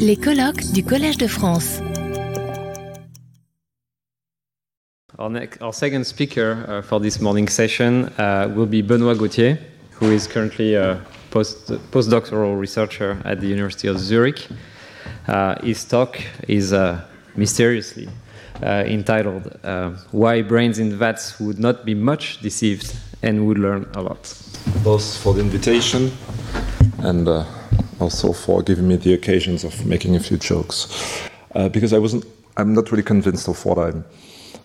Les colloques du Collège de France. Our, next, our second speaker uh, for this morning session uh, will be Benoît Gaultier, who is currently a post, postdoctoral researcher at the University of Zurich. Uh, his talk is uh, mysteriously uh, entitled uh, Why Brains in Vats Would Not Be Much Deceived and Would Learn a Lot. Both for the invitation and uh, also for giving me the occasions of making a few jokes. Uh, because I wasn't, I'm not really convinced of what I'm,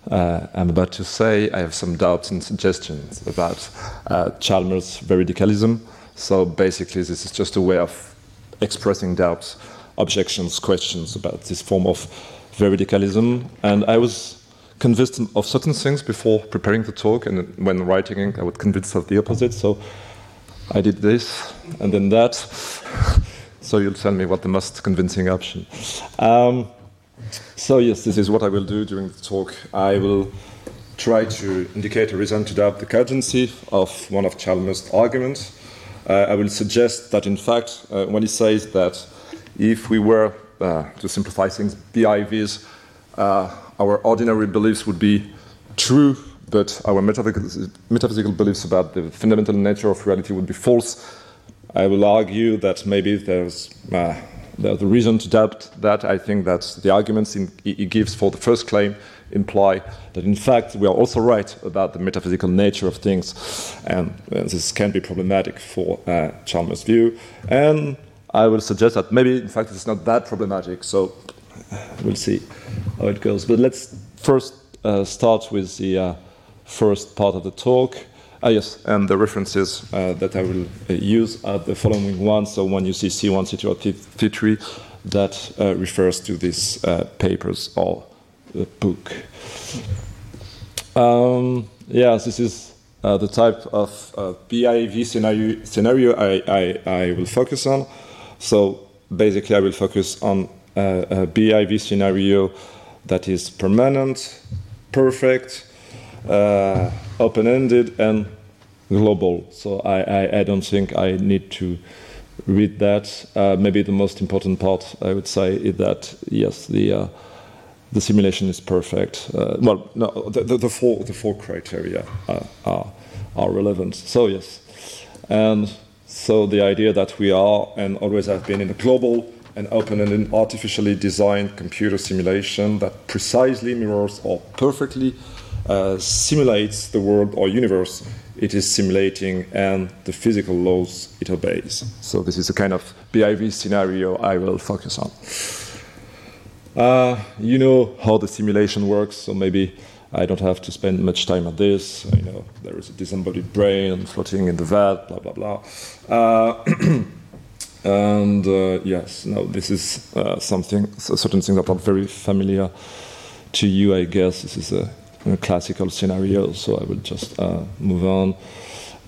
uh, I'm about to say. I have some doubts and suggestions about uh, Chalmers' veridicalism. So basically, this is just a way of expressing doubts, objections, questions about this form of veridicalism. And I was convinced of certain things before preparing the talk, and when writing it, I was convinced of the opposite. So I did this and then that. so you'll tell me what the most convincing option. Um, so yes, this is what I will do during the talk. I will try to indicate a reason to doubt the cogency of one of Chalmers' arguments. Uh, I will suggest that, in fact, uh, when he says that if we were, uh, to simplify things, BIVs, uh, our ordinary beliefs would be true, but our metaphysical, metaphysical beliefs about the fundamental nature of reality would be false. I will argue that maybe there's, uh, a reason to doubt that. I think that the arguments in, he gives for the first claim imply that in fact we are also right about the metaphysical nature of things, and this can be problematic for uh, Chalmers' view. And I will suggest that maybe in fact it's not that problematic. So we'll see how it goes. But let's first uh, start with the uh, first part of the talk. Ah, yes, and the references uh, that I will uh, use are the following ones. So when you see C1, C2, or T3, that uh, refers to these uh, papers or the book. Um, yeah, this is uh, the type of uh, BIV scenario, scenario I, I, I, will focus on. So basically, I will focus on a BIV scenario that is permanent, perfect, uh, open-ended and global. So I, I, I, don't think I need to read that. Uh, maybe the most important part I would say is that yes, the uh, the simulation is perfect. Uh, well, no, the, the, the, four the four criteria are, are, are relevant. So yes, and so the idea that we are and always have been in a global and open and artificially designed computer simulation that precisely mirrors or perfectly uh, simulates the world or universe it is simulating and the physical laws it obeys. So, this is a kind of BIV scenario I will focus on. Uh, you know how the simulation works, so maybe I don't have to spend much time on this. You know, there is a disembodied brain floating in the vat, blah, blah, blah. Uh, and uh, yes, now this is uh, something, certain things that are very familiar to you, I guess. This is a a classical scenario, so I will just uh, move on.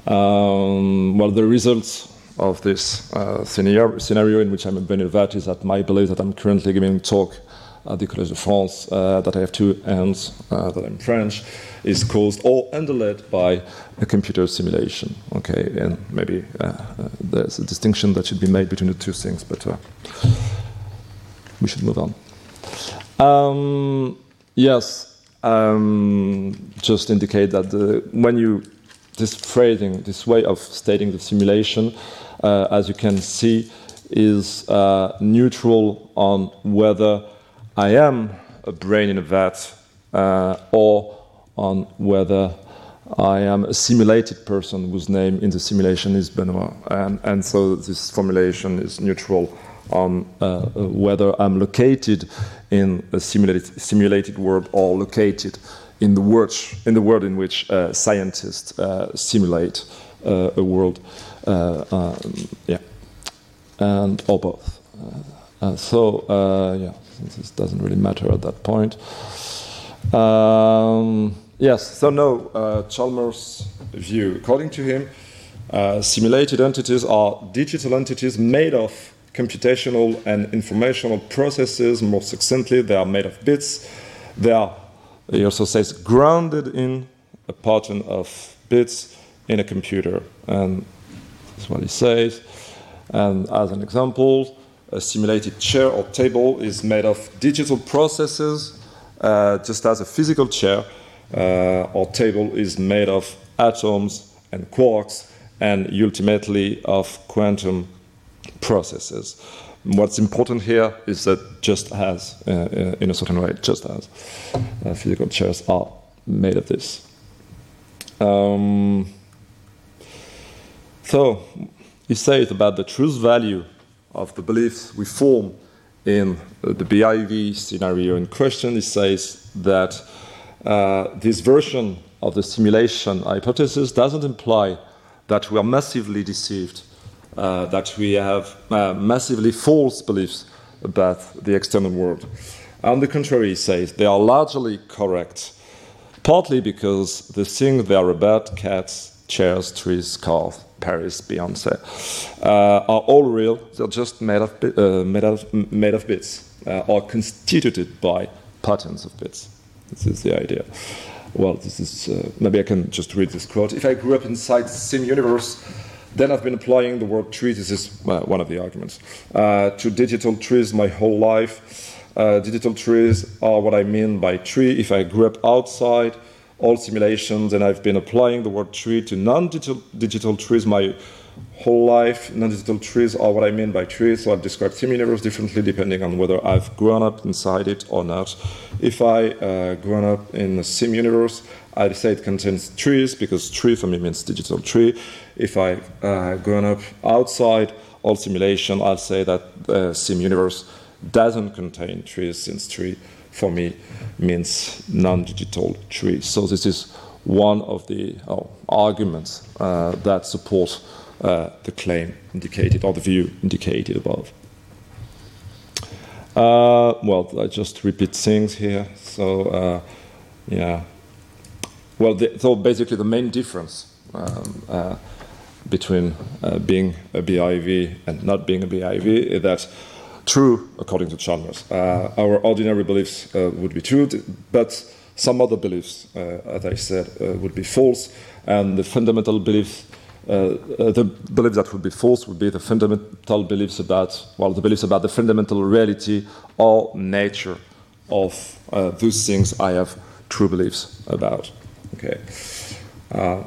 Um, well, the results of this uh, scenario, scenario, in which I'm a Benevat is that my belief that I'm currently giving talk at the Collège de France, uh, that I have two hands, uh, that I'm French, is caused or underlaid by a computer simulation. Okay, and maybe uh, uh, there's a distinction that should be made between the two things, but we should move on. Um, yes, um, just indicate that the, when you this phrasing, this way of stating the simulation, uh, as you can see, is uh, neutral on whether I am a brain in a vat uh, or on whether I am a simulated person whose name in the simulation is Benoit. And, and so this formulation is neutral on uh, whether I'm located in a simulated, simulated world or located in the world in, the world in which uh, scientists uh, simulate uh, a world. Uh, um, yeah, and or both. Uh, so yeah, this doesn't really matter at that point. Um, yes, so no, Chalmers' view. According to him, simulated entities are digital entities made of computational and informational processes. More succinctly, they are made of bits. They are, he also says, grounded in a pattern of bits in a computer. And that's what he says. And as an example, a simulated chair or table is made of digital processes, uh, just as a physical chair uh, or table is made of atoms and quarks and ultimately of quantum processes. What's important here is that just as, uh, uh in a certain way, just as uh, physical chairs are made of this. Um, so, he says about the truth value of the beliefs we form in the BIV scenario in question. He says that uh, this version of the simulation hypothesis doesn't imply that we are massively deceived, uh, that we have uh, massively false beliefs about the external world. On the contrary, he says they are largely correct, partly because the things they are about cats, chairs, trees, cars, Paris, Beyonce, uh, are all real. They're just made of, uh, made of, made of bits, uh, or constituted by patterns of bits. This is the idea. Well, this is uh, maybe I can just read this quote. If I grew up inside the sim universe, then I've been applying the word tree. This is uh, one of the arguments uh, to digital trees my whole life. digital trees are what I mean by tree. If I grew up outside all simulations, and I've been applying the word tree to non-digital trees my whole life. Non-digital trees are what I mean by trees, so I'll describe sim-universe differently depending on whether I've grown up inside it or not. If I uh, grown up in a sim-universe, I'd say it contains trees because tree for me means digital tree. If I uh, grown up outside all simulation, I'll say that the sim-universe doesn't contain trees since tree for me means non-digital tree. So this is one of the oh, arguments uh, that support uh, the claim indicated or the view indicated above. Uh, well, I just repeat things here. So, uh, yeah. Well, the, so basically, the main difference um, uh, between uh, being a BIV and not being a BIV is that true, according to Chalmers. Uh, our ordinary beliefs uh, would be true, but some other beliefs, uh, as I said, uh, would be false, and the fundamental beliefs. Uh, uh, the beliefs that would be false would be the fundamental beliefs about, well, the beliefs about the fundamental reality or nature of those things I have true beliefs about. Okay. Mm,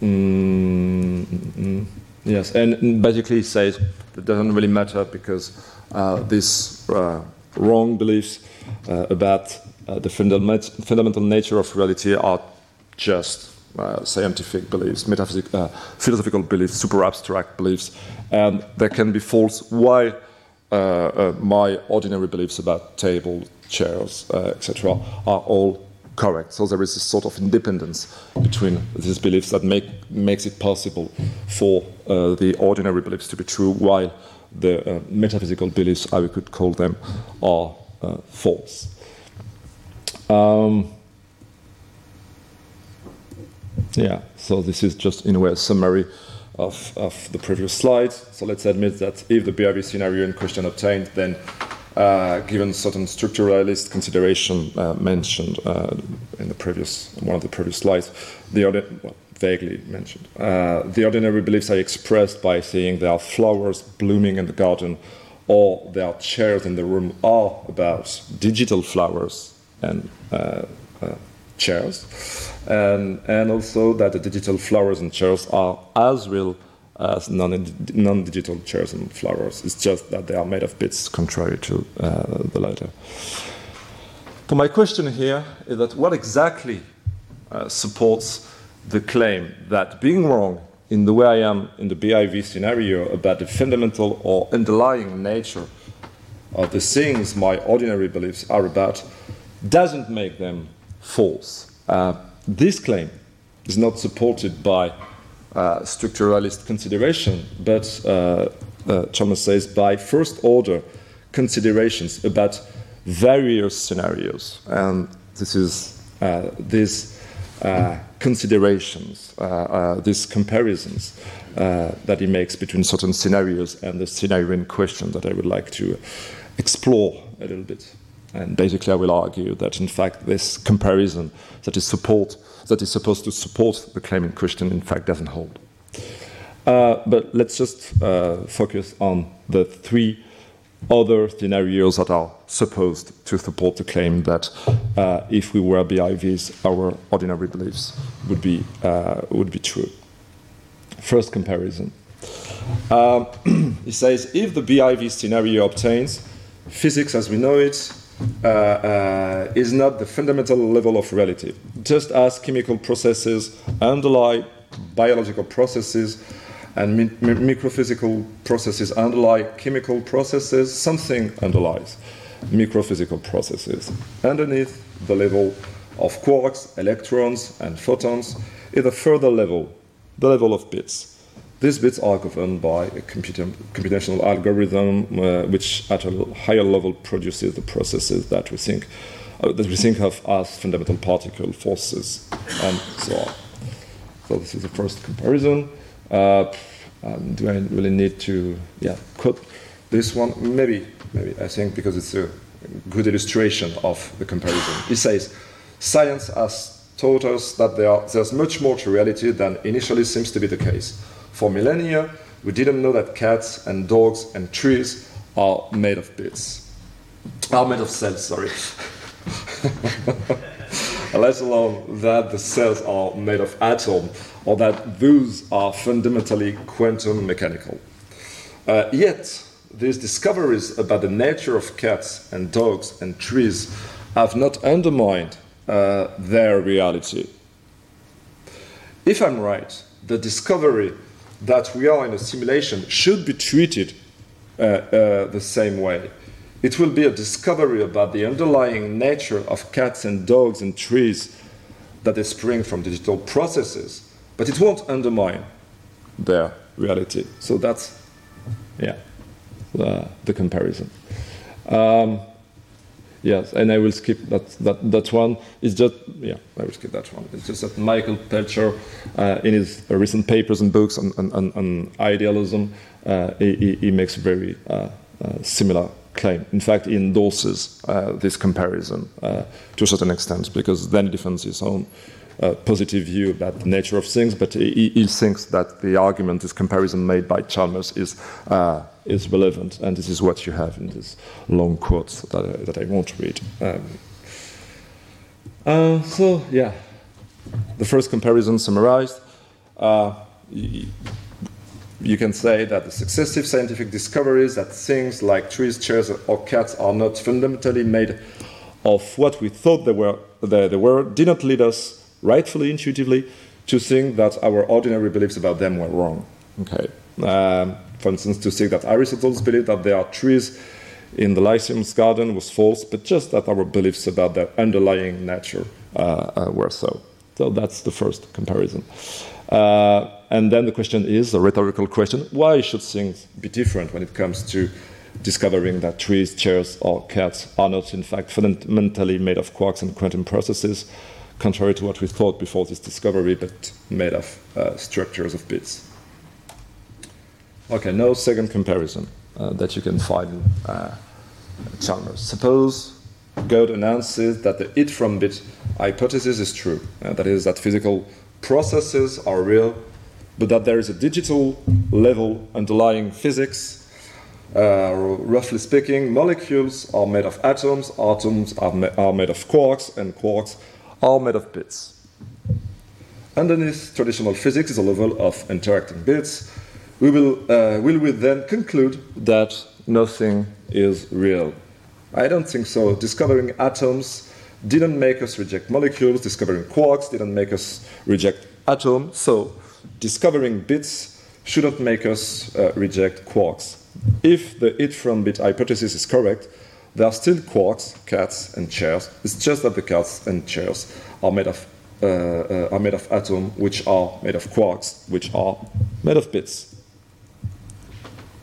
mm, mm. Yes, and basically says it doesn't really matter because uh, these uh, wrong beliefs uh, about uh, the fundament fundamental nature of reality are just uh, scientific beliefs, metaphysical, philosophical beliefs, super abstract beliefs, and they can be false while my ordinary beliefs about table, chairs, etc., are all correct. So there is this sort of independence between these beliefs that make, makes it possible for uh, the ordinary beliefs to be true, while the uh, metaphysical beliefs, I could call them, are uh, false. Um, yeah, so this is just in a way a summary of, of the previous slides. So let's admit that if the BIV scenario in question obtained, then uh, given certain structuralist consideration uh, mentioned uh, in the previous one of the previous slides, the well, vaguely mentioned. Uh, the ordinary beliefs are expressed by saying there are flowers blooming in the garden, or there are chairs in the room are about digital flowers and chairs, and and also that the digital flowers and chairs are as real as non-digital chairs and flowers. It's just that they are made of bits, contrary to uh, the latter. So my question here is that what exactly uh, supports the claim that being wrong in the way I am in the BIV scenario about the fundamental or underlying nature of the things my ordinary beliefs are about doesn't make them false. Uh, this claim is not supported by structuralist consideration, but uh, uh, Chalmers says by first order considerations about various scenarios. And this is uh, these uh, considerations, uh, these comparisons that he makes between certain scenarios and the scenario in question that I would like to explore a little bit. And basically, I will argue that in fact, this comparison that is support that is supposed to support the claim in question, in fact, doesn't hold. Uh, but let's just uh, focus on the three other scenarios that are supposed to support the claim that uh, if we were BIVs, our ordinary beliefs would be, uh, would be true. First comparison. He says if the BIV scenario obtains, physics as we know it uh, uh, is not the fundamental level of reality. Just as chemical processes underlie biological processes and mi microphysical processes underlie chemical processes, something underlies microphysical processes. Underneath the level of quarks, electrons, and photons is a further level, the level of bits. These bits are governed by a computational algorithm, uh, which at a higher level produces the processes that we think uh, that we think of as fundamental particle forces, and so on. So this is the first comparison. Uh, um, do I really need to, yeah, quote this one? Maybe, maybe I think because it's a good illustration of the comparison. He says, science has taught us that there are, there's much more to reality than initially seems to be the case. For millennia, we didn't know that cats and dogs and trees are made of bits. Are made of cells, sorry. Let alone that the cells are made of atoms or that those are fundamentally quantum mechanical. Uh, yet, these discoveries about the nature of cats and dogs and trees have not undermined uh, their reality. If I'm right, the discovery that we are in a simulation should be treated uh, uh, the same way. It will be a discovery about the underlying nature of cats and dogs and trees that they spring from digital processes, but it won't undermine their reality. So that's, yeah, the, the comparison. Um, Yes, and I will skip that, that, that one. It's just, yeah, I will skip that one. It's just that Michael Pelczar, uh, in his recent papers and books on, on, on idealism, uh, he, he, makes a very uh, uh, similar claim. In fact, he endorses uh, this comparison uh, to a certain extent, because then he defends his own positive view about the nature of things, but he, he, thinks that the argument, this comparison made by Chalmers, is is relevant, and this is what you have in this long quote that, I, that I won't read. Um, uh, so, yeah, the first comparison summarized. Uh, you can say that the successive scientific discoveries that things like trees, chairs, or cats are not fundamentally made of what we thought they were, they, they were did not lead us, rightfully, intuitively, to think that our ordinary beliefs about them were wrong. Okay. Um, for instance, to say that Aristotle's belief that there are trees in the Lyceum's garden was false, but just that our beliefs about their underlying nature uh, uh, were so. So that's the first comparison. Uh, and then the question is a rhetorical question why should things be different when it comes to discovering that trees, chairs, or cats are not, in fact, fundamentally made of quarks and quantum processes, contrary to what we thought before this discovery, but made of uh, structures of bits? Okay, no second comparison uh, that you can find in uh, Chalmers. Suppose God announces that the it from bit hypothesis is true. Uh, that is, that physical processes are real, but that there is a digital level underlying physics. Uh, roughly speaking, molecules are made of atoms, atoms are, ma are made of quarks, and quarks are made of bits. Underneath traditional physics is a level of interacting bits we will, uh, will we then conclude that nothing is real? I don't think so. Discovering atoms didn't make us reject molecules, discovering quarks didn't make us reject atoms, so discovering bits shouldn't make us uh, reject quarks. If the it from bit hypothesis is correct, there are still quarks, cats, and chairs. It's just that the cats and chairs are made of uh, uh, are made of atoms, which are made of quarks, which are made of bits.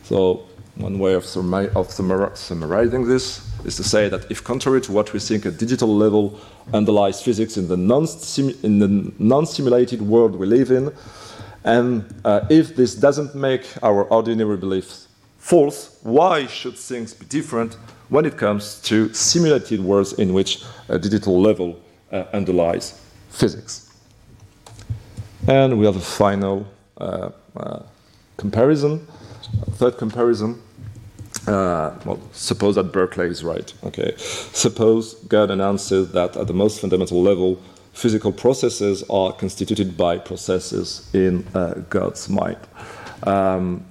So one way of, of summarizing this is to say that if contrary to what we think at digital level underlies physics in the non-simulated world we live in, and uh, if this doesn't make our ordinary beliefs false, why should things be different when it comes to simulated worlds in which a digital level uh, underlies physics? And we have a final uh, uh comparison third comparison uh, well, suppose that Berkeley is right. Okay, suppose God announces that at the most fundamental level, physical processes are constituted by processes in uh, God's mind. Um,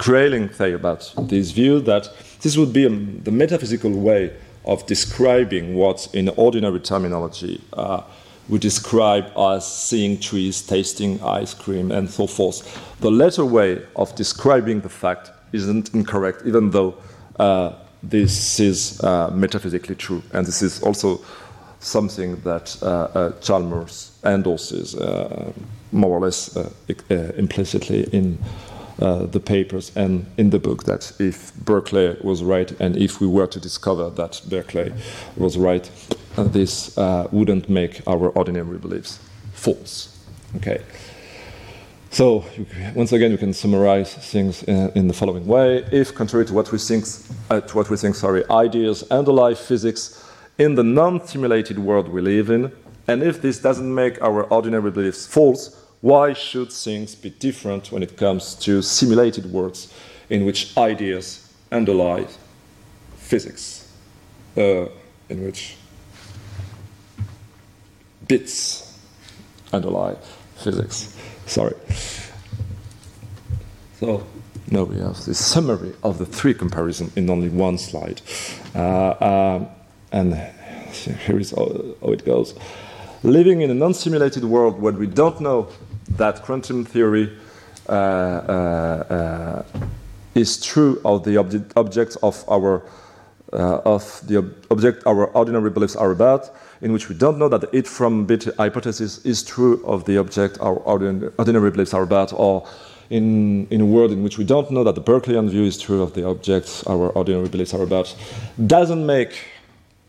Kraling say about this view that this would be a, the metaphysical way of describing what, in ordinary terminology, uh, we describe as seeing trees, tasting ice cream, and so forth. The latter way of describing the fact isn't incorrect, even though uh, this is uh, metaphysically true. And this is also something that uh, uh Chalmers endorses uh, more or less implicitly in uh, the papers and in the book that if Berkeley was right and if we were to discover that Berkeley was right, uh, this uh, wouldn't make our ordinary beliefs false. Okay. So once again, we can summarize things in, in the following way: If, contrary to what we think, uh, to what we think, sorry, ideas underlie physics in the non-simulated world we live in, and if this doesn't make our ordinary beliefs false, why should things be different when it comes to simulated worlds in which ideas underlie physics, uh, in which bits underlie physics? Sorry. So now we have the summary of the three comparisons in only one slide. Uh, um, and here is how, it goes. Living in a non simulated world where we don't know that quantum theory uh, uh, uh, is true of the obje- objects of our uh, of the ob- object our ordinary beliefs are about, in which we don't know that the it from bit hypothesis is true of the object our ordinary, ordinary beliefs are about, or in, in a world in which we don't know that the Berkeleyan view is true of the objects our ordinary beliefs are about, doesn't make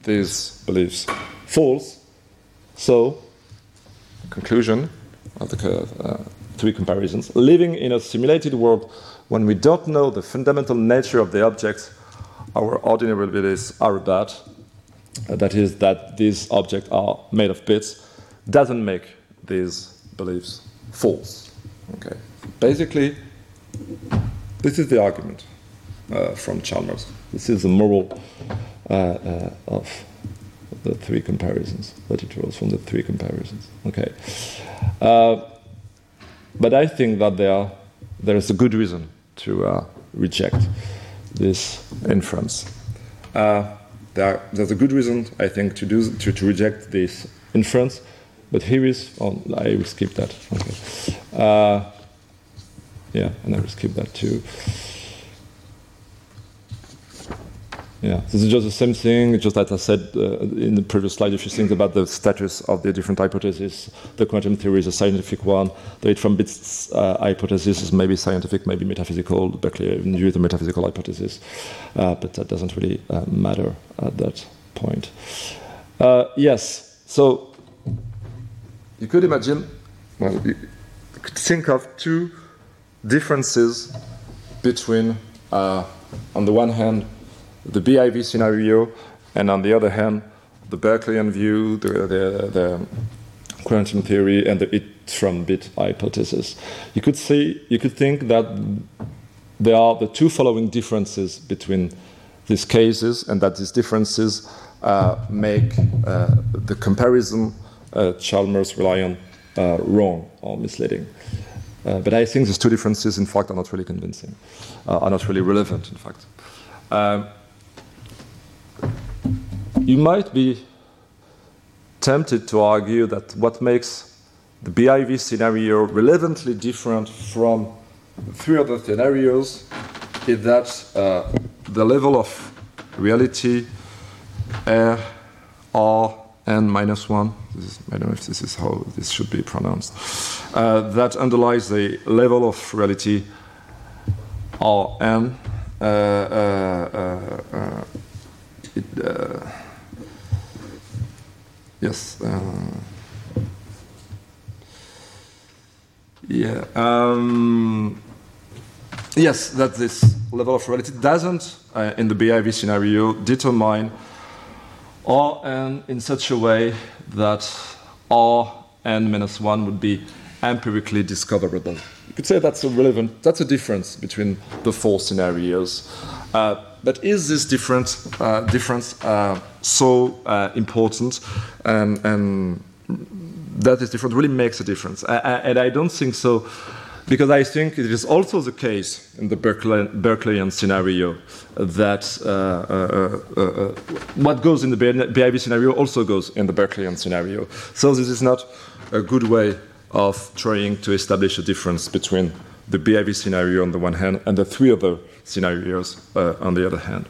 these beliefs false. So, conclusion the curve, uh, three comparisons. Living in a simulated world when we don't know the fundamental nature of the objects our ordinary beliefs are about, uh, that is, that these objects are made of bits, doesn't make these beliefs false. Okay. Basically, this is the argument uh, from Chalmers. This is the moral uh, uh of the three comparisons that it draws from the three comparisons. Okay. Uh, but I think that there, there is a good reason to uh, reject this inference. Uh, there, there's a good reason, I think, to, do, to, to reject this inference, but here is, oh, I will skip that. Okay. Uh, yeah, and I will skip that too. Yeah, this is just the same thing, just as I said uh, in the previous slide, if you think about the status of the different hypotheses, the quantum theory is a scientific one, the it from bits uh, hypothesis is maybe scientific, maybe metaphysical, Berkeleyan the metaphysical hypothesis, uh, but that doesn't really uh, matter at that point. Uh, yes, so you could imagine, well, you could think of two differences between, uh, on the one hand, the BIV scenario, and on the other hand, the Berkeleyan view, the, the, the quantum theory, and the it from bit hypothesis. You could see, you could think that there are the two following differences between these cases, and that these differences uh, make uh, the comparison uh, Chalmers rely on uh, wrong or misleading. Uh, but I think these two differences, in fact, are not really convincing, uh, are not really relevant, in fact. You might be tempted to argue that what makes the BIV scenario relevantly different from three other scenarios is that uh, the level of reality R, R, N minus 1, is, I don't know if this is how this should be pronounced, uh, that underlies the level of reality Rn. Uh, uh, uh, it, Yes. Uh, yeah. Um, yes, that this level of reality doesn't, uh, in the BIV scenario, determine Rn in such a way that Rn minus 1 would be empirically discoverable. you could say that's a relevant, that's a difference between the four scenarios. Uh, but is this difference, uh, difference uh, so uh, important and, and that is different really makes a difference? I, I, and I don't think so because I think it is also the case in the Berkeley, Berkeleyan scenario that uh, uh, uh, uh what goes in the BIV scenario also goes in the Berkeleyan scenario. So this is not a good way of trying to establish a difference between the BIV scenario on the one hand and the three other scenarios uh, on the other hand.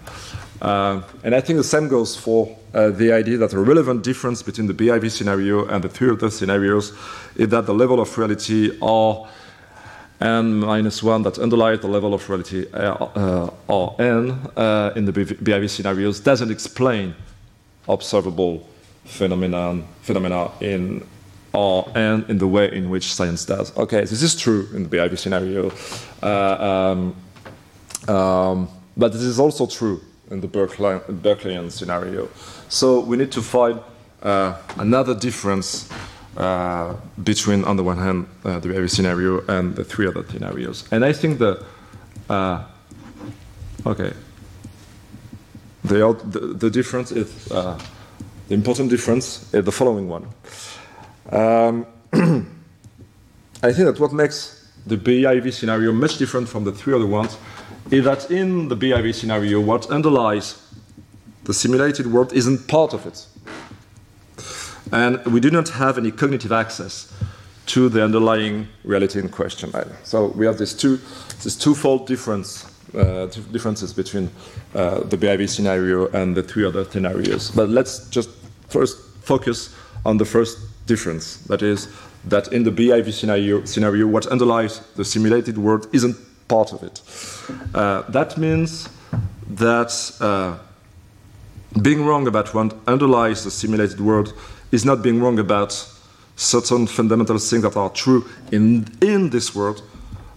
Uh, and I think the same goes for uh, the idea that a relevant difference between the BIV scenario and the three other scenarios is that the level of reality R n minus 1 that underlies the level of reality uh, uh n uh, in the BIV scenarios doesn't explain observable phenomenon, phenomena in Rn in the way in which science does. Okay, this is true in the BIV scenario, uh, um, um, but this is also true in the Berkeley, Berkeleyan scenario. So we need to find uh, another difference uh, between, on the one hand, uh, the BIV scenario and the three other scenarios. And I think the uh, okay, the, the, the difference is uh, the important difference is the following one. Um, I think that what makes the BIV scenario much different from the three other ones is that in the BIV scenario, what underlies the simulated world isn't part of it. And we do not have any cognitive access to the underlying reality in question. So we have this, two, this twofold difference, uh, differences between uh, the BIV scenario and the three other scenarios. But let's just first focus on the first difference. That is, that in the BIV scenario, scenario what underlies the simulated world isn't part of it. Uh, that means that uh, being wrong about what underlies the simulated world is not being wrong about certain fundamental things that are true in, in this world,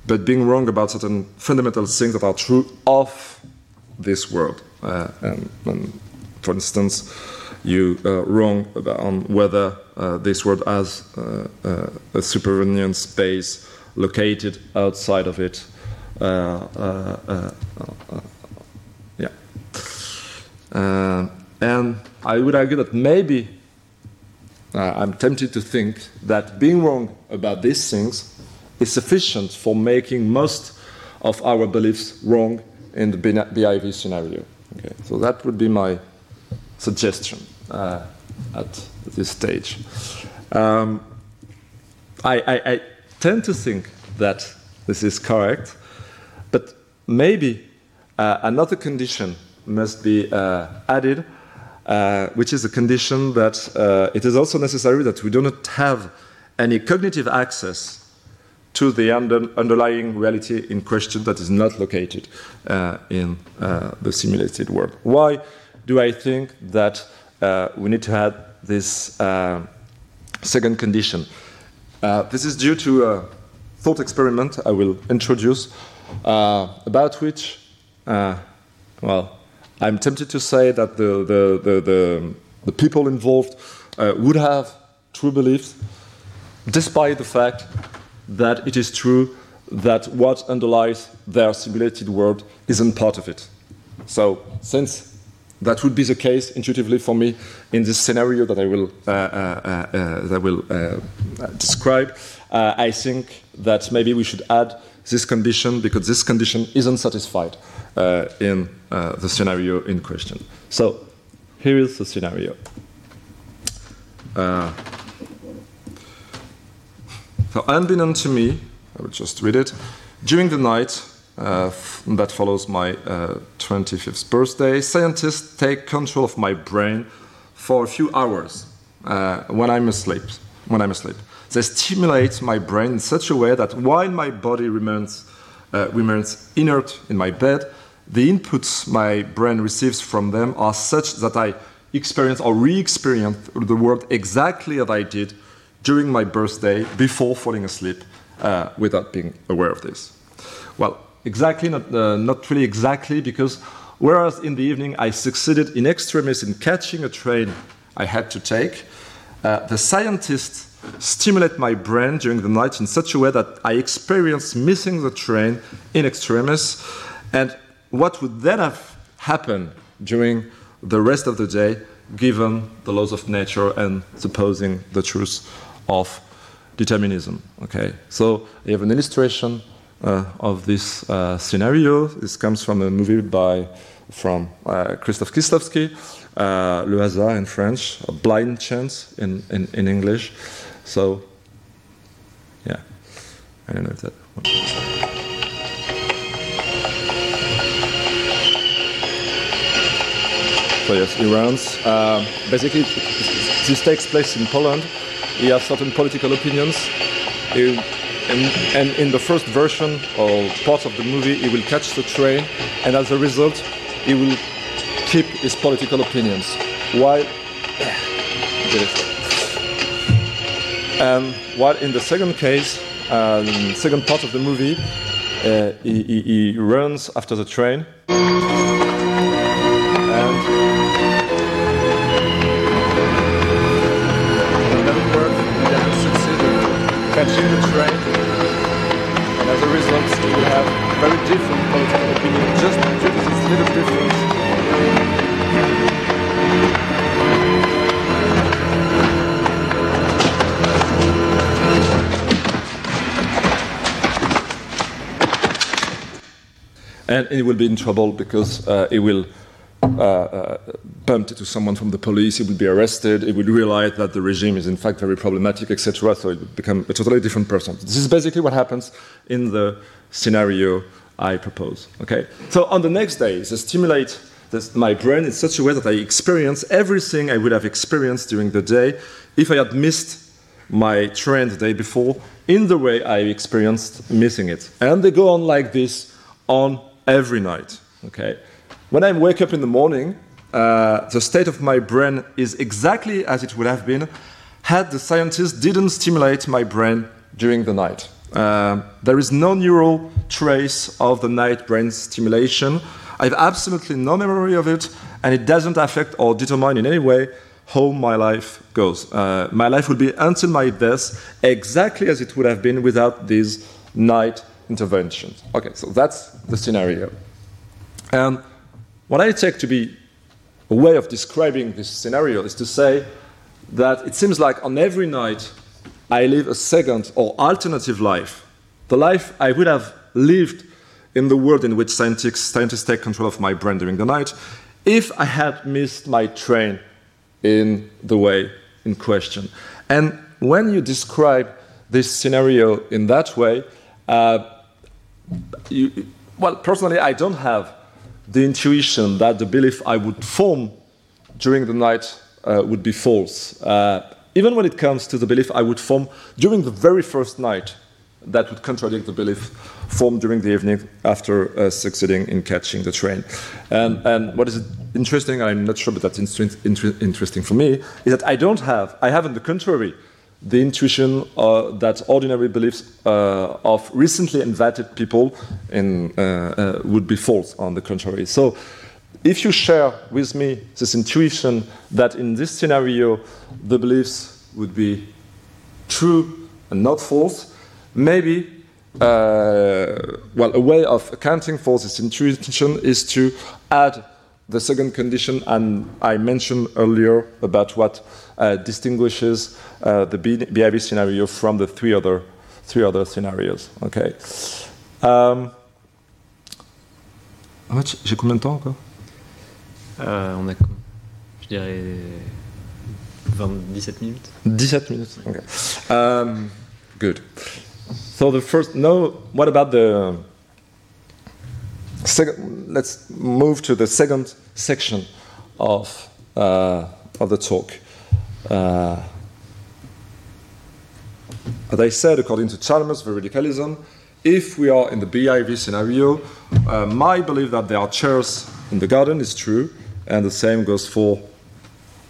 but being wrong about certain fundamental things that are true of this world. Uh, and, and, for instance, you uh, wrong about, on whether uh, this world has uh, uh a supervenience space located outside of it. Uh, uh, yeah. and I would argue that maybe I'm tempted to think that being wrong about these things is sufficient for making most of our beliefs wrong in the BIV scenario. Okay, so that would be my suggestion uh, at this stage. Um, I, I, I, tend to think that this is correct, but maybe uh, another condition must be uh, added, uh, which is a condition that uh, it is also necessary that we do not have any cognitive access to the under, underlying reality in question that is not located uh, in the simulated world. Why do I think that uh, we need to add this uh, second condition. Uh, this is due to a thought experiment I will introduce, uh, about which, uh, well, I'm tempted to say that the, the, the, the, the people involved would have true beliefs, despite the fact that it is true that what underlies their simulated world isn't part of it. So, since that would be the case intuitively for me in this scenario that I will, uh, uh, uh, that I will describe. I think that maybe we should add this condition because this condition isn't satisfied in the scenario in question. So here is the scenario. Uh, so, unbeknown to me, I will just read it. During the night, uh, that follows my uh, 25th birthday, scientists take control of my brain for a few hours uh, when I'm asleep. When I'm asleep, they stimulate my brain in such a way that while my body remains uh, remains inert in my bed, the inputs my brain receives from them are such that I experience or re-experience the world exactly as I did during my birthday before falling asleep, uh, without being aware of this. Well, exactly, not, uh, not really exactly, because whereas in the evening I succeeded in extremis in catching a train I had to take, uh, the scientists stimulate my brain during the night in such a way that I experience missing the train in extremis. And what would then have happened during the rest of the day, given the laws of nature and supposing the truth of determinism? Okay, so you have an illustration of this uh, scenario. This comes from a movie by from uh, Kieslowski, uh, Le Hasard in French, a blind chance in, in, in English. So, yeah, I don't know if that. So yes, he runs. Um, basically, this takes place in Poland. He has certain political opinions. He, and, and, in the first version or part of the movie, he will catch the train, and as a result, he will keep his political opinions. While um, while in the second case, um, second part of the movie, uh, he, he, he, runs after the train. And he will be in trouble because uh, he will uh, uh, bump into someone from the police, he will be arrested, he will realize that the regime is in fact very problematic, etc. So he will become a totally different person. This is basically what happens in the scenario I propose. Okay. So on the next day, they stimulate this, my brain in such a way that I experience everything I would have experienced during the day if I had missed my train the day before in the way I experienced missing it. And they go on like this on every night. Okay? When I wake up in the morning, uh, the state of my brain is exactly as it would have been had the scientists didn't stimulate my brain during the night. Uh, there is no neural trace of the night brain stimulation. I have absolutely no memory of it, and it doesn't affect or determine in any way how my life goes. Uh, my life will be until my death exactly as it would have been without these night interventions. Okay, so that's the scenario. And what I take to be a way of describing this scenario is to say that it seems like on every night I live a second or alternative life, the life I would have lived in the world in which scientists, scientists take control of my brain during the night if I had missed my train in the way in question. And when you describe this scenario in that way, uh, you, well, personally, I don't have the intuition that the belief I would form during the night uh, would be false. Uh, even when it comes to the belief I would form during the very first night, that would contradict the belief formed during the evening after uh, succeeding in catching the train. And, and what is interesting, I'm not sure, but that's interesting for me, is that I don't have, I have on the contrary, the intuition uh, that ordinary beliefs uh, of recently envatted people in, uh, uh, would be false, on the contrary. So, if you share with me this intuition that in this scenario the beliefs would be true and not false, maybe uh, well, a way of accounting for this intuition is to add the second condition, and I mentioned earlier about what uh, distinguishes uh, the BIV scenario from the three other, three other scenarios. Okay. Um, J'ai combien de temps encore euh, On a, je dirais, 20, 17 minutes. 17 minutes. Okay. Um, good. So the first, no. What about the? Second, let's move to the second section of uh, of the talk. Uh, as I said, according to Chalmers, veridicalism, if we are in the BIV scenario, uh, my belief that there are chairs in the garden is true, and the same goes for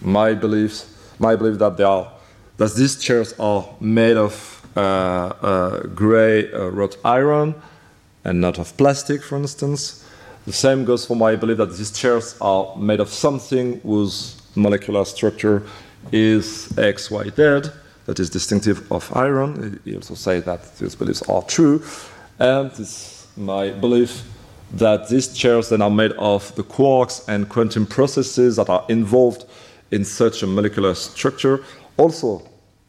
my beliefs. My belief that there are that these chairs are made of uh, uh, gray uh, wrought iron and not of plastic, for instance. The same goes for my belief that these chairs are made of something whose molecular structure is X, Y, Z, that is distinctive of iron. He also says that these beliefs are true. And this my belief that these chairs then are made of the quarks and quantum processes that are involved in such a molecular structure also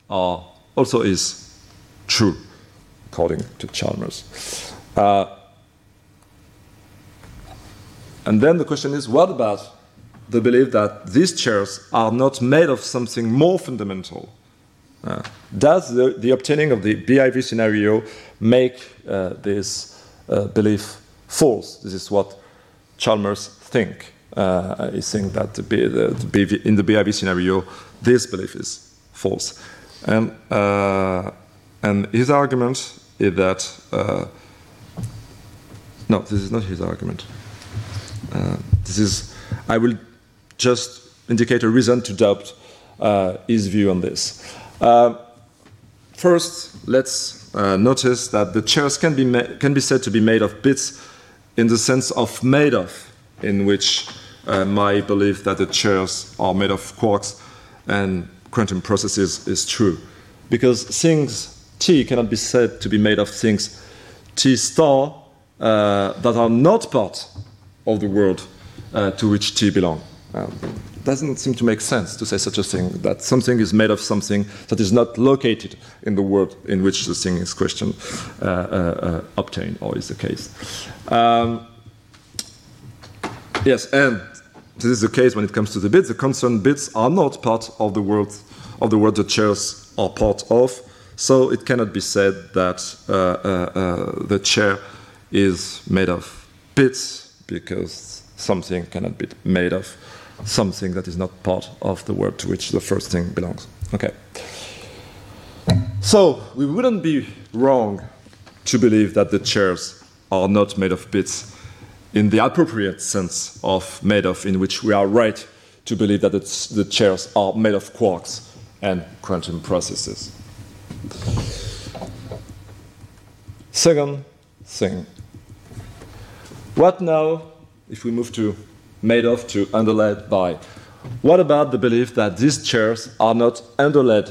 are also is true according to Chalmers. Uh, and then the question is what about the belief that these chairs are not made of something more fundamental? Uh, does the, the, obtaining of the BIV scenario make uh, this uh, belief false? This is what Chalmers think. Uh, he thinks that the, the BIV, in the BIV scenario, this belief is false. And, uh, and his argument is that no, this is not his argument. Uh, this is, I will just indicate a reason to doubt uh, his view on this. Uh, first, let's uh, notice that the chairs can be, can be said to be made of bits in the sense of made of, in which uh, my belief that the chairs are made of quarks and quantum processes is true. Because things T cannot be said to be made of things T star that are not part of the world uh, to which T belong. Um, doesn't seem to make sense to say such a thing that something is made of something that is not located in the world in which the thing is question uh, uh, uh obtained or is the case. Um, yes, and this is the case when it comes to the bits. The concerned bits are not part of the world of the world the chairs are part of. So it cannot be said that uh, uh, uh, the chair is made of bits because something cannot be made of something that is not part of the world to which the first thing belongs. Okay. So we wouldn't be wrong to believe that the chairs are not made of bits in the appropriate sense of made of, in which we are right to believe that the chairs are made of quarks and quantum processes. Second thing. What now if we move to made of to underlaid by? What about the belief that these chairs are not underlaid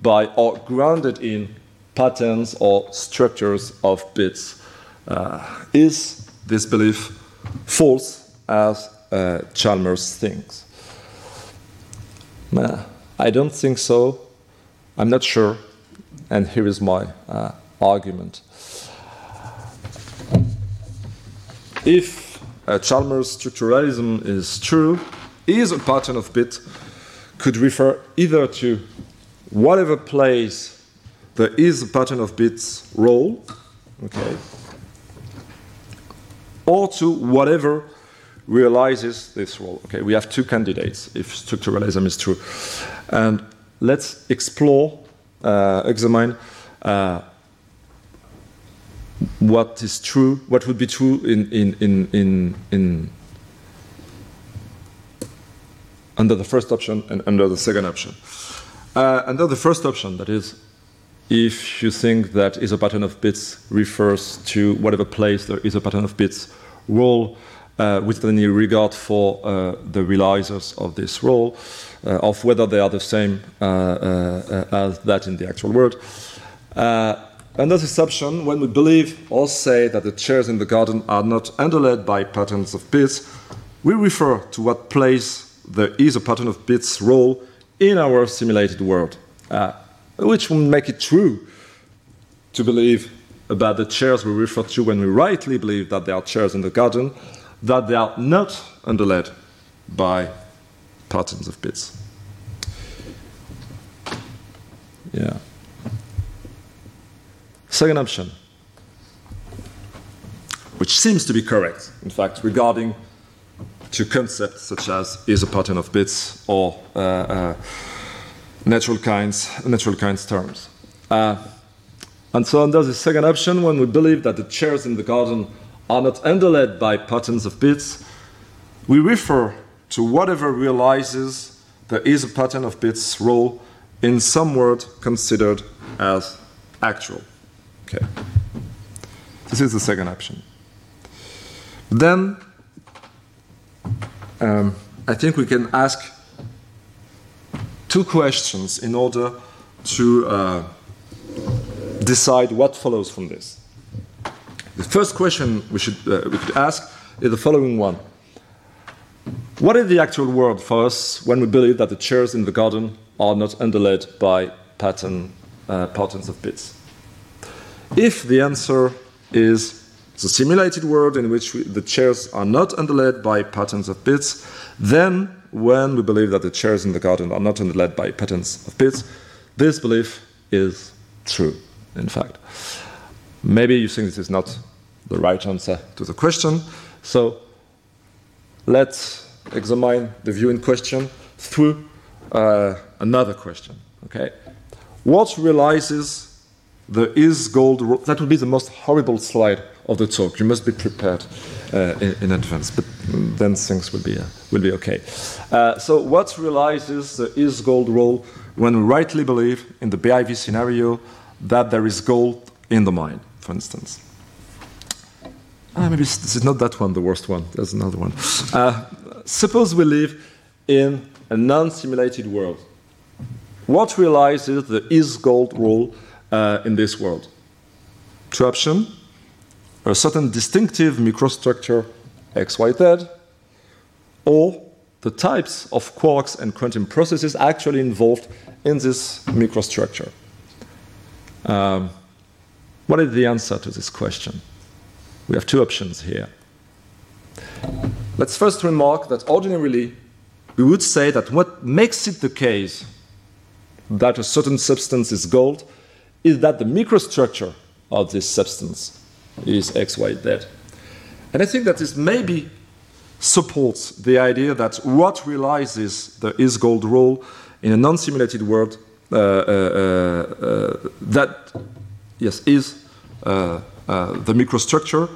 by or grounded in patterns or structures of bits? Uh, is this belief false as uh, Chalmers thinks? Nah, I don't think so. I'm not sure. And here is my uh, argument. If uh, Chalmers structuralism is true, is a pattern of bit could refer either to whatever place there is a pattern of bits role, okay, or to whatever realizes this role. Okay, we have two candidates if structuralism is true, and let's explore uh, examine uh, what is true, what would be true in, in, in, in, in under the first option and under the second option. Uh, under the first option, that is, if you think that is a pattern of bits refers to whatever place there is a pattern of bits role uh, with any regard for uh, the realizers of this role, uh, of whether they are the same uh, uh, as that in the actual world. Under this option, when we believe or say that the chairs in the garden are not underlaid by patterns of bits, we refer to what place there is a pattern of bits role in our simulated world, uh, which will make it true to believe about the chairs we refer to when we rightly believe that there are chairs in the garden, that they are not underlaid by patterns of bits. Yeah. Second option, which seems to be correct, in fact, regarding to concepts such as is a pattern of bits or uh, uh, natural kinds, natural kinds terms. Uh, and so under the second option, when we believe that the chairs in the garden are not underlaid by patterns of bits, we refer to whatever realizes there is a pattern of bits role in some word considered as actual. Okay. This is the second option. Then um, I think we can ask two questions in order to uh, decide what follows from this. The first question we, should, uh, we could ask is the following one What is the actual world for us when we believe that the chairs in the garden are not underlaid by pattern, uh, patterns of bits? If the answer is the simulated world in which we, the chairs are not underlaid by patterns of bits, then when we believe that the chairs in the garden are not underlaid by patterns of bits, this belief is true, in fact. Maybe you think this is not the right answer to the question, so let's examine the view in question through uh, another question. Okay, what realizes the is gold? That would be the most horrible slide of the talk. You must be prepared uh, in, in, advance, but then things will be uh, will be okay. Uh, so, what realizes the is gold role when we rightly believe in the BIV scenario that there is gold in the mine, for instance? Ah, maybe this is not that one, the worst one. There's another one. Uh, suppose we live in a non simulated world. What realizes the is gold rule uh, in this world? Two options a certain distinctive microstructure XYZ, or the types of quarks and quantum processes actually involved in this microstructure. Um, what is the answer to this question? We have two options here. Let's first remark that ordinarily we would say that what makes it the case that a certain substance is gold is that the microstructure of this substance is XYZ. And I think that this maybe supports the idea that what realizes the is gold rule in a non simulated world uh, uh, uh, that, yes, is uh, uh, the microstructure,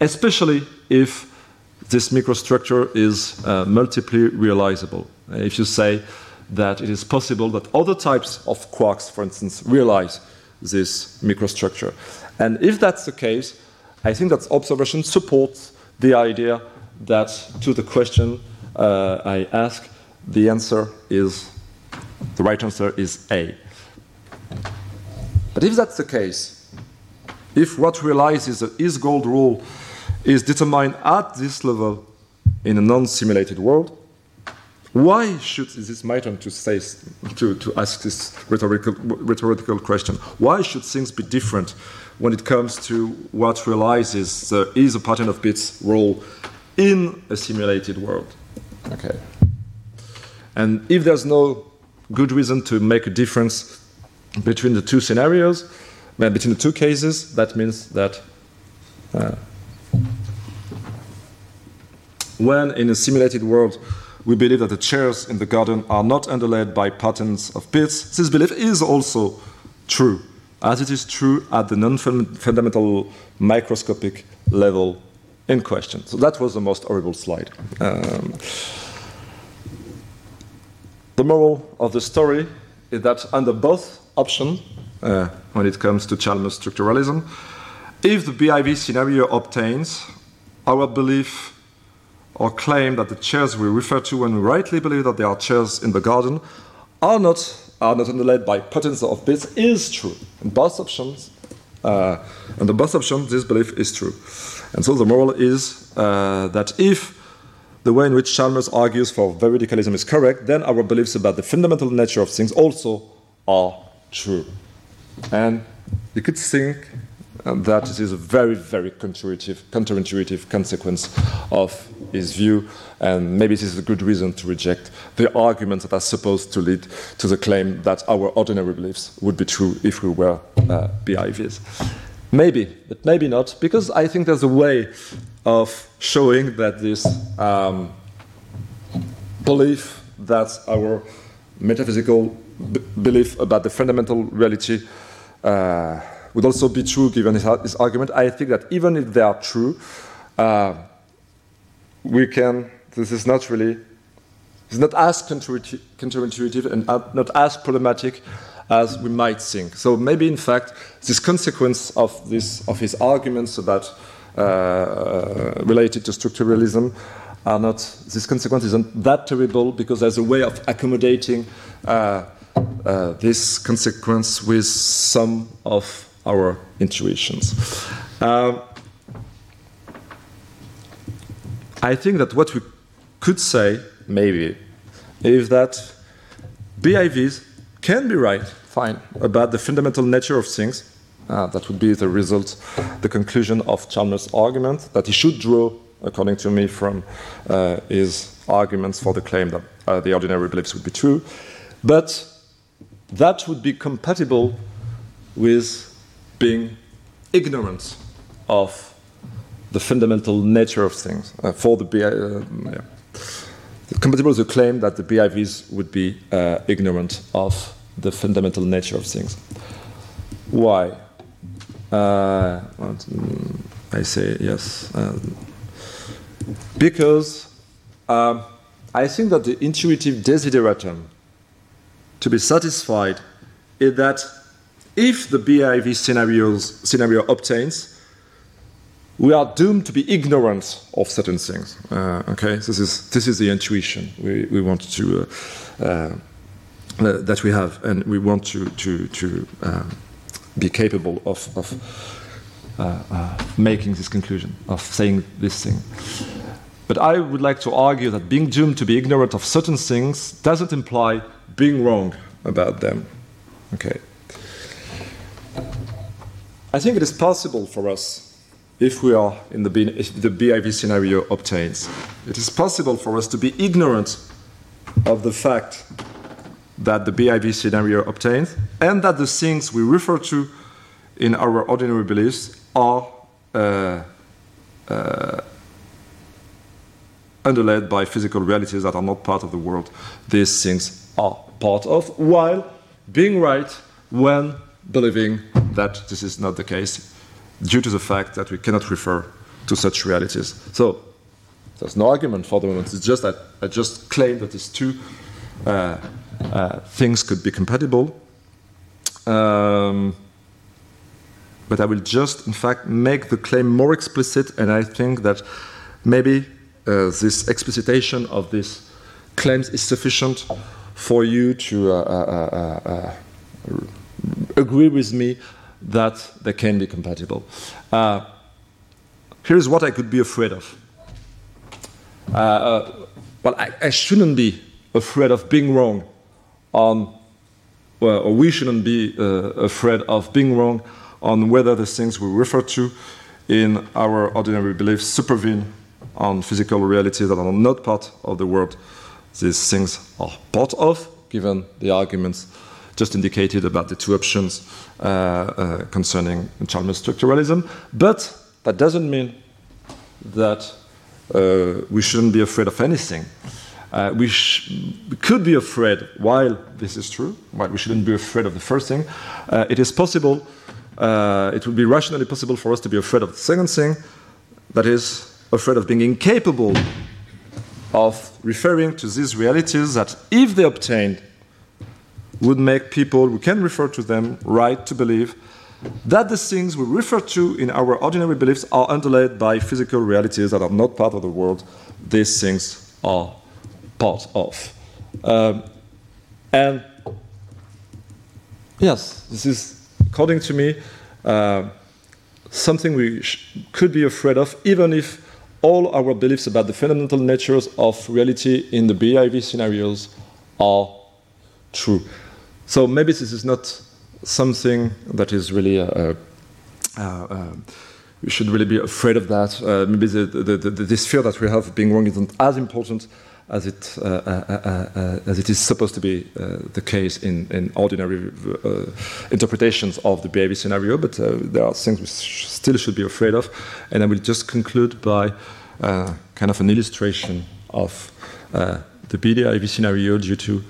especially if this microstructure is uh, multiply realizable. If you say that it is possible that other types of quarks, for instance, realize this microstructure. And if that's the case, I think that observation supports the idea that to the question uh, I ask, the answer is the right answer is A. But if that's the case, if what realizes the is gold rule is determined at this level in a non-simulated world, why should this is my turn to say to, to ask this rhetorical, rhetorical question? Why should things be different when it comes to what realizes the is a pattern of bits role in a simulated world? Okay. And if there's no good reason to make a difference between the two scenarios, between the two cases, that means that uh, when in a simulated world we believe that the chairs in the garden are not underlaid by patterns of bits, this belief is also true, as it is true at the non fundamental microscopic level in question. So that was the most horrible slide. Um, the moral of the story is that under both options, uh, when it comes to Chalmers structuralism, if the BIV scenario obtains, our belief or claim that the chairs we refer to when we rightly believe that there are chairs in the garden are not, are not underlaid by patterns of bits is true. In both options, uh, under both options, this belief is true. And so the moral is uh, that if the way in which Chalmers argues for veridicalism is correct, then our beliefs about the fundamental nature of things also are true. And you could think that it is a very, very counterintuitive, counterintuitive consequence of his view, and maybe this is a good reason to reject the arguments that are supposed to lead to the claim that our ordinary beliefs would be true if we were uh, BIVs. Maybe, but maybe not, because I think there's a way of showing that this um, belief that our metaphysical belief about the fundamental reality uh, would also be true given his, his, argument. I think that even if they are true, uh, we can, this is not really, it's not as counterintuitive and not as problematic as we might think. So maybe, in fact, this consequence of, this, of his arguments about uh, related to structuralism are not, this consequence isn't that terrible because there's a way of accommodating uh, uh, this consequence with some of our intuitions. Um, I think that what we could say, maybe, is that BIVs can be right, fine, about the fundamental nature of things. Uh, that would be the result, the conclusion of Chalmers' argument that he should draw, according to me, from uh, his arguments for the claim that uh, the ordinary beliefs would be true. But that would be compatible with being ignorant of the fundamental nature of things uh, for the BI, uh, yeah. compatible with the claim that the BIVs would be uh, ignorant of the fundamental nature of things. Why? Uh, I say yes. Um, because um, I think that the intuitive desideratum to be satisfied is that if the BIV scenarios, scenario obtains, we are doomed to be ignorant of certain things. Uh, okay, this is this is the intuition we, we want to uh, uh, that we have, and we want to to to um, be capable of of uh, uh, making this conclusion, of saying this thing. But I would like to argue that being doomed to be ignorant of certain things doesn't imply being wrong about them. Okay. I think it is possible for us if we are in the, if the BIV scenario obtains, it is possible for us to be ignorant of the fact that the BIV scenario obtains and that the things we refer to in our ordinary beliefs are uh, uh, underlaid by physical realities that are not part of the world. These things are part of, while being right when believing that this is not the case due to the fact that we cannot refer to such realities. So there's no argument for the moment. It's just that I just claim that these two uh, uh, things could be compatible. Um, but I will just, in fact, make the claim more explicit, and I think that maybe uh, this explicitation of these claims is sufficient for you to uh, uh, uh, agree with me that they can be compatible. Uh, here's what I could be afraid of. Uh, uh, well, I, I, shouldn't be afraid of being wrong on, well, or we shouldn't be uh, afraid of being wrong on whether the things we refer to in our ordinary beliefs supervene on physical realities that are not part of the world these things are part of, given the arguments just indicated about the two options uh, uh, concerning Chalmers structuralism. But that doesn't mean that uh, we shouldn't be afraid of anything. Uh, we, we, could be afraid, while this is true, while we shouldn't be afraid of the first thing, uh, it is possible, uh, it would be rationally possible for us to be afraid of the second thing, that is, afraid of being incapable of referring to these realities that, if they obtained, would make people who can refer to them right to believe that the things we refer to in our ordinary beliefs are underlaid by physical realities that are not part of the world these things are part of. Um, and yes, this is, according to me, uh, something we could be afraid of, even if all our beliefs about the fundamental natures of reality in the BIV scenarios are true. So maybe this is not something that is really. Uh, uh, uh, we should really be afraid of that. Uh, maybe the, the, the, this fear that we have of being wrong isn't as important as it, uh, uh, as it is supposed to be the case in, in ordinary interpretations of the BIV scenario, but there are things we sh still should be afraid of. And I will just conclude by kind of an illustration of the BIV scenario due to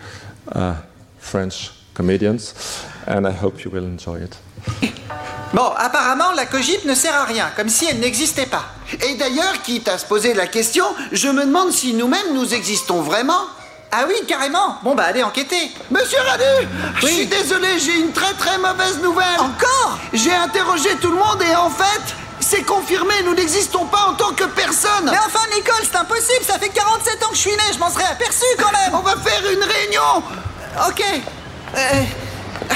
French comedians, and I hope you will enjoy it. Bon, apparemment, la cogite ne sert à rien, comme si elle n'existait pas. Et d'ailleurs, quitte à se poser la question, je me demande si nous-mêmes nous existons vraiment. Ah oui, carrément Bon bah allez enquêter Monsieur Radu Je suis désolé, j'ai une très très mauvaise nouvelle Encore? J'ai interrogé tout le monde et en fait, C'est confirmé, nous n'existons pas en tant que personne Mais enfin, Nicole, c'est impossible, ça fait 47 ans que je suis né, je m'en serais aperçu quand même On va faire une réunion Ok. Euh,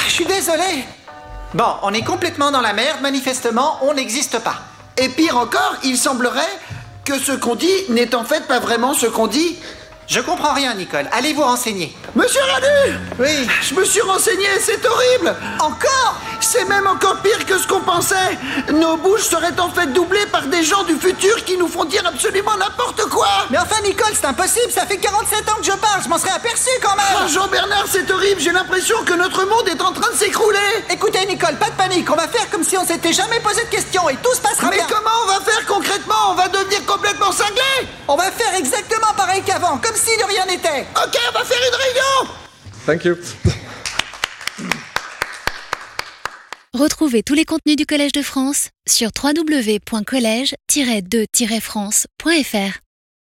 je suis désolé. Bon, on est complètement dans la merde, manifestement, on n'existe pas. Et pire encore, il semblerait que ce qu'on dit n'est en fait pas vraiment ce qu'on dit. Je comprends rien, Nicole. Allez vous renseigner? Monsieur Radu! Oui. Je me suis renseigné, c'est horrible! Encore? C'est même encore pire que ce qu'on pensait! Nos bouches seraient en fait doublées par des gens du futur qui nous font dire absolument n'importe quoi! Mais enfin, Nicole, c'est impossible, ça fait 47 ans que je parle, je m'en serais aperçu quand Oh, même Jean-Bernard, c'est horrible, j'ai l'impression que notre monde est en train de s'écrouler. Écoutez, Nicole, pas de panique, on va faire comme si on s'était jamais posé de questions et tout se passera Mais bien. comment on va faire concrètement? On va devenir complètement cinglés! On va faire exactement pareil qu'avant, comme si de rien n'était. Ok, on va faire une réunion Thank you. Retrouvez tous les contenus du Collège de France sur www.colège-2-france.fr.